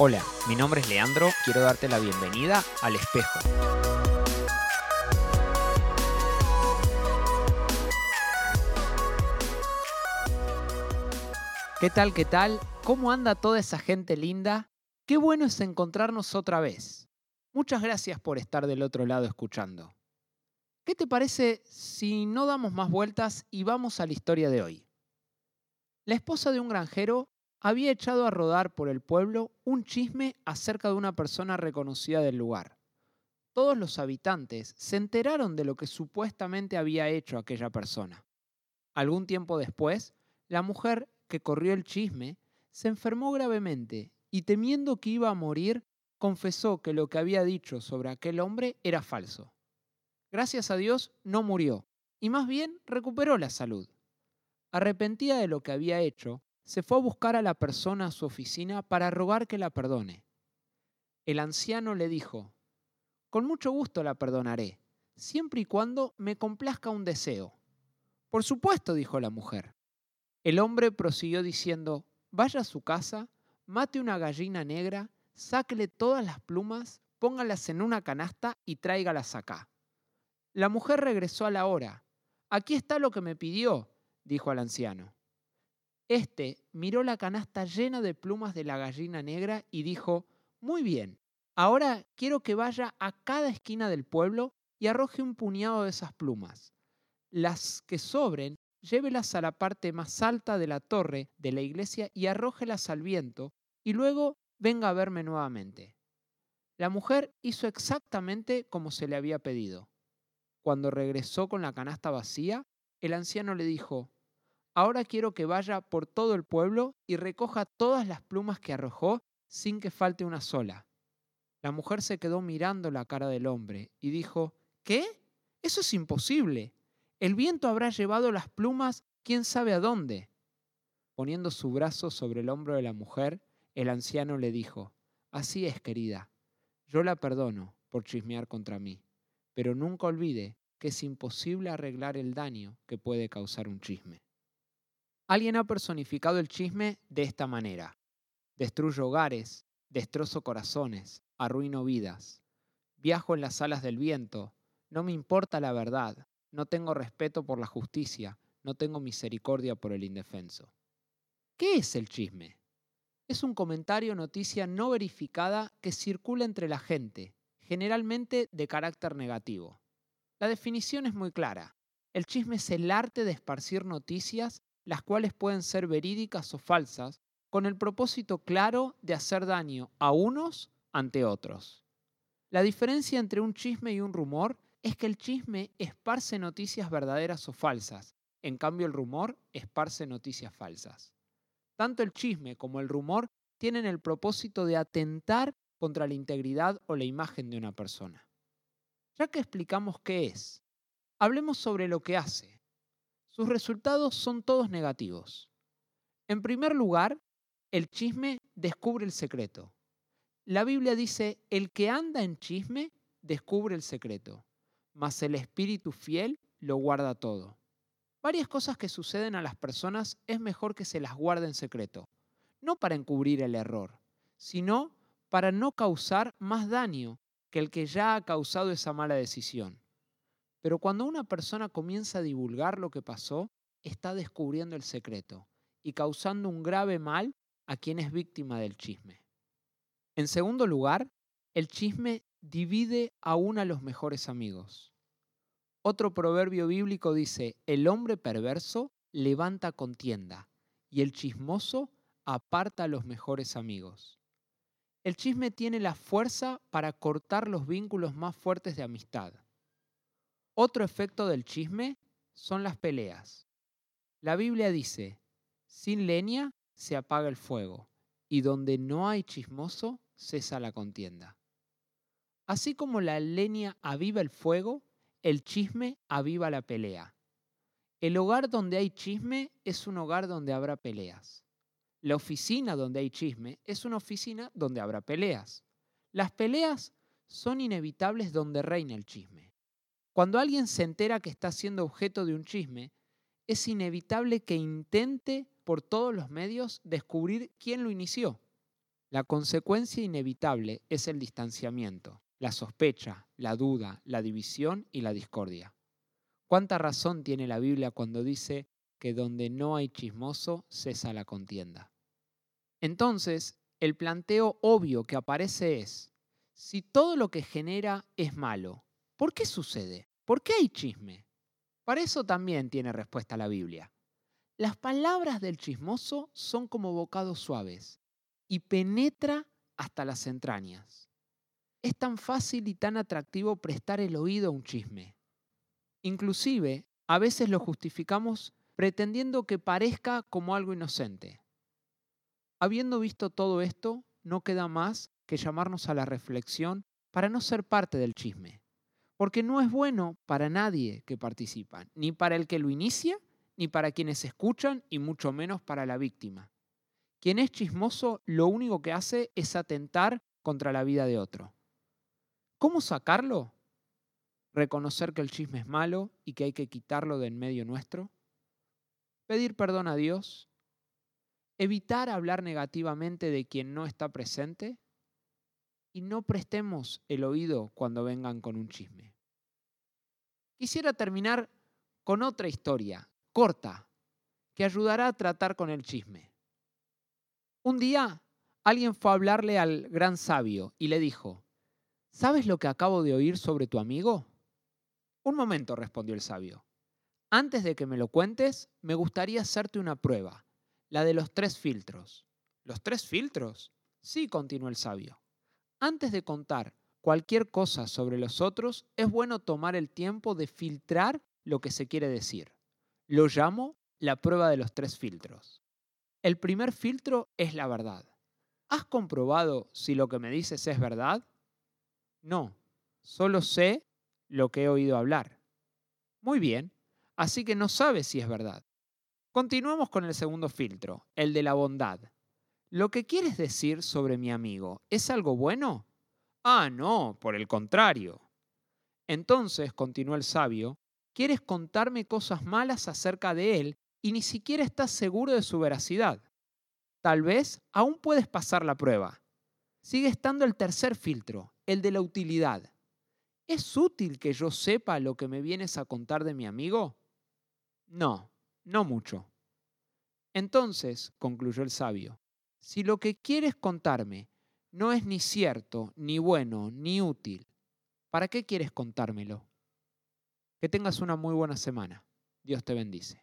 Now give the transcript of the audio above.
Hola, mi nombre es Leandro, quiero darte la bienvenida al espejo. ¿Qué tal, qué tal? ¿Cómo anda toda esa gente linda? Qué bueno es encontrarnos otra vez. Muchas gracias por estar del otro lado escuchando. ¿Qué te parece si no damos más vueltas y vamos a la historia de hoy? La esposa de un granjero había echado a rodar por el pueblo un chisme acerca de una persona reconocida del lugar. Todos los habitantes se enteraron de lo que supuestamente había hecho aquella persona. Algún tiempo después, la mujer que corrió el chisme se enfermó gravemente y temiendo que iba a morir, confesó que lo que había dicho sobre aquel hombre era falso. Gracias a Dios no murió y más bien recuperó la salud. Arrepentida de lo que había hecho, se fue a buscar a la persona a su oficina para rogar que la perdone. El anciano le dijo, Con mucho gusto la perdonaré, siempre y cuando me complazca un deseo. Por supuesto, dijo la mujer. El hombre prosiguió diciendo, Vaya a su casa, mate una gallina negra, sáquele todas las plumas, póngalas en una canasta y tráigalas acá. La mujer regresó a la hora. Aquí está lo que me pidió, dijo al anciano. Este miró la canasta llena de plumas de la gallina negra y dijo, Muy bien, ahora quiero que vaya a cada esquina del pueblo y arroje un puñado de esas plumas. Las que sobren, llévelas a la parte más alta de la torre de la iglesia y arrójelas al viento, y luego venga a verme nuevamente. La mujer hizo exactamente como se le había pedido. Cuando regresó con la canasta vacía, el anciano le dijo, Ahora quiero que vaya por todo el pueblo y recoja todas las plumas que arrojó sin que falte una sola. La mujer se quedó mirando la cara del hombre y dijo, ¿Qué? Eso es imposible. El viento habrá llevado las plumas quién sabe a dónde. Poniendo su brazo sobre el hombro de la mujer, el anciano le dijo, Así es, querida, yo la perdono por chismear contra mí, pero nunca olvide que es imposible arreglar el daño que puede causar un chisme. Alguien ha personificado el chisme de esta manera. Destruyo hogares, destrozo corazones, arruino vidas. Viajo en las alas del viento, no me importa la verdad, no tengo respeto por la justicia, no tengo misericordia por el indefenso. ¿Qué es el chisme? Es un comentario o noticia no verificada que circula entre la gente, generalmente de carácter negativo. La definición es muy clara. El chisme es el arte de esparcir noticias las cuales pueden ser verídicas o falsas, con el propósito claro de hacer daño a unos ante otros. La diferencia entre un chisme y un rumor es que el chisme esparce noticias verdaderas o falsas, en cambio el rumor esparce noticias falsas. Tanto el chisme como el rumor tienen el propósito de atentar contra la integridad o la imagen de una persona. Ya que explicamos qué es, hablemos sobre lo que hace, sus resultados son todos negativos. En primer lugar, el chisme descubre el secreto. La Biblia dice, el que anda en chisme descubre el secreto, mas el espíritu fiel lo guarda todo. Varias cosas que suceden a las personas es mejor que se las guarde en secreto, no para encubrir el error, sino para no causar más daño que el que ya ha causado esa mala decisión. Pero cuando una persona comienza a divulgar lo que pasó, está descubriendo el secreto y causando un grave mal a quien es víctima del chisme. En segundo lugar, el chisme divide aún a los mejores amigos. Otro proverbio bíblico dice, el hombre perverso levanta contienda y el chismoso aparta a los mejores amigos. El chisme tiene la fuerza para cortar los vínculos más fuertes de amistad. Otro efecto del chisme son las peleas. La Biblia dice, sin leña se apaga el fuego, y donde no hay chismoso cesa la contienda. Así como la leña aviva el fuego, el chisme aviva la pelea. El hogar donde hay chisme es un hogar donde habrá peleas. La oficina donde hay chisme es una oficina donde habrá peleas. Las peleas son inevitables donde reina el chisme. Cuando alguien se entera que está siendo objeto de un chisme, es inevitable que intente por todos los medios descubrir quién lo inició. La consecuencia inevitable es el distanciamiento, la sospecha, la duda, la división y la discordia. ¿Cuánta razón tiene la Biblia cuando dice que donde no hay chismoso cesa la contienda? Entonces, el planteo obvio que aparece es, si todo lo que genera es malo, ¿por qué sucede? ¿Por qué hay chisme? Para eso también tiene respuesta la Biblia. Las palabras del chismoso son como bocados suaves y penetra hasta las entrañas. Es tan fácil y tan atractivo prestar el oído a un chisme. Inclusive, a veces lo justificamos pretendiendo que parezca como algo inocente. Habiendo visto todo esto, no queda más que llamarnos a la reflexión para no ser parte del chisme, porque no es bueno para nadie que participa, ni para el que lo inicia, ni para quienes escuchan, y mucho menos para la víctima. Quien es chismoso lo único que hace es atentar contra la vida de otro. ¿Cómo sacarlo? ¿Reconocer que el chisme es malo y que hay que quitarlo de en medio nuestro? ¿Pedir perdón a Dios? ¿Evitar hablar negativamente de quien no está presente? Y no prestemos el oído cuando vengan con un chisme. Quisiera terminar con otra historia, corta, que ayudará a tratar con el chisme. Un día alguien fue a hablarle al gran sabio y le dijo, ¿sabes lo que acabo de oír sobre tu amigo? Un momento, respondió el sabio. Antes de que me lo cuentes, me gustaría hacerte una prueba, la de los tres filtros. ¿Los tres filtros? Sí, continuó el sabio. Antes de contar cualquier cosa sobre los otros, es bueno tomar el tiempo de filtrar lo que se quiere decir. Lo llamo la prueba de los tres filtros. El primer filtro es la verdad. ¿Has comprobado si lo que me dices es verdad? No, solo sé lo que he oído hablar. Muy bien, así que no sabes si es verdad. Continuamos con el segundo filtro, el de la bondad. ¿Lo que quieres decir sobre mi amigo es algo bueno? Ah, no, por el contrario. Entonces, continuó el sabio, quieres contarme cosas malas acerca de él y ni siquiera estás seguro de su veracidad. Tal vez aún puedes pasar la prueba. Sigue estando el tercer filtro, el de la utilidad. ¿Es útil que yo sepa lo que me vienes a contar de mi amigo? No, no mucho. Entonces, concluyó el sabio, si lo que quieres contarme no es ni cierto, ni bueno, ni útil, ¿para qué quieres contármelo? Que tengas una muy buena semana. Dios te bendice.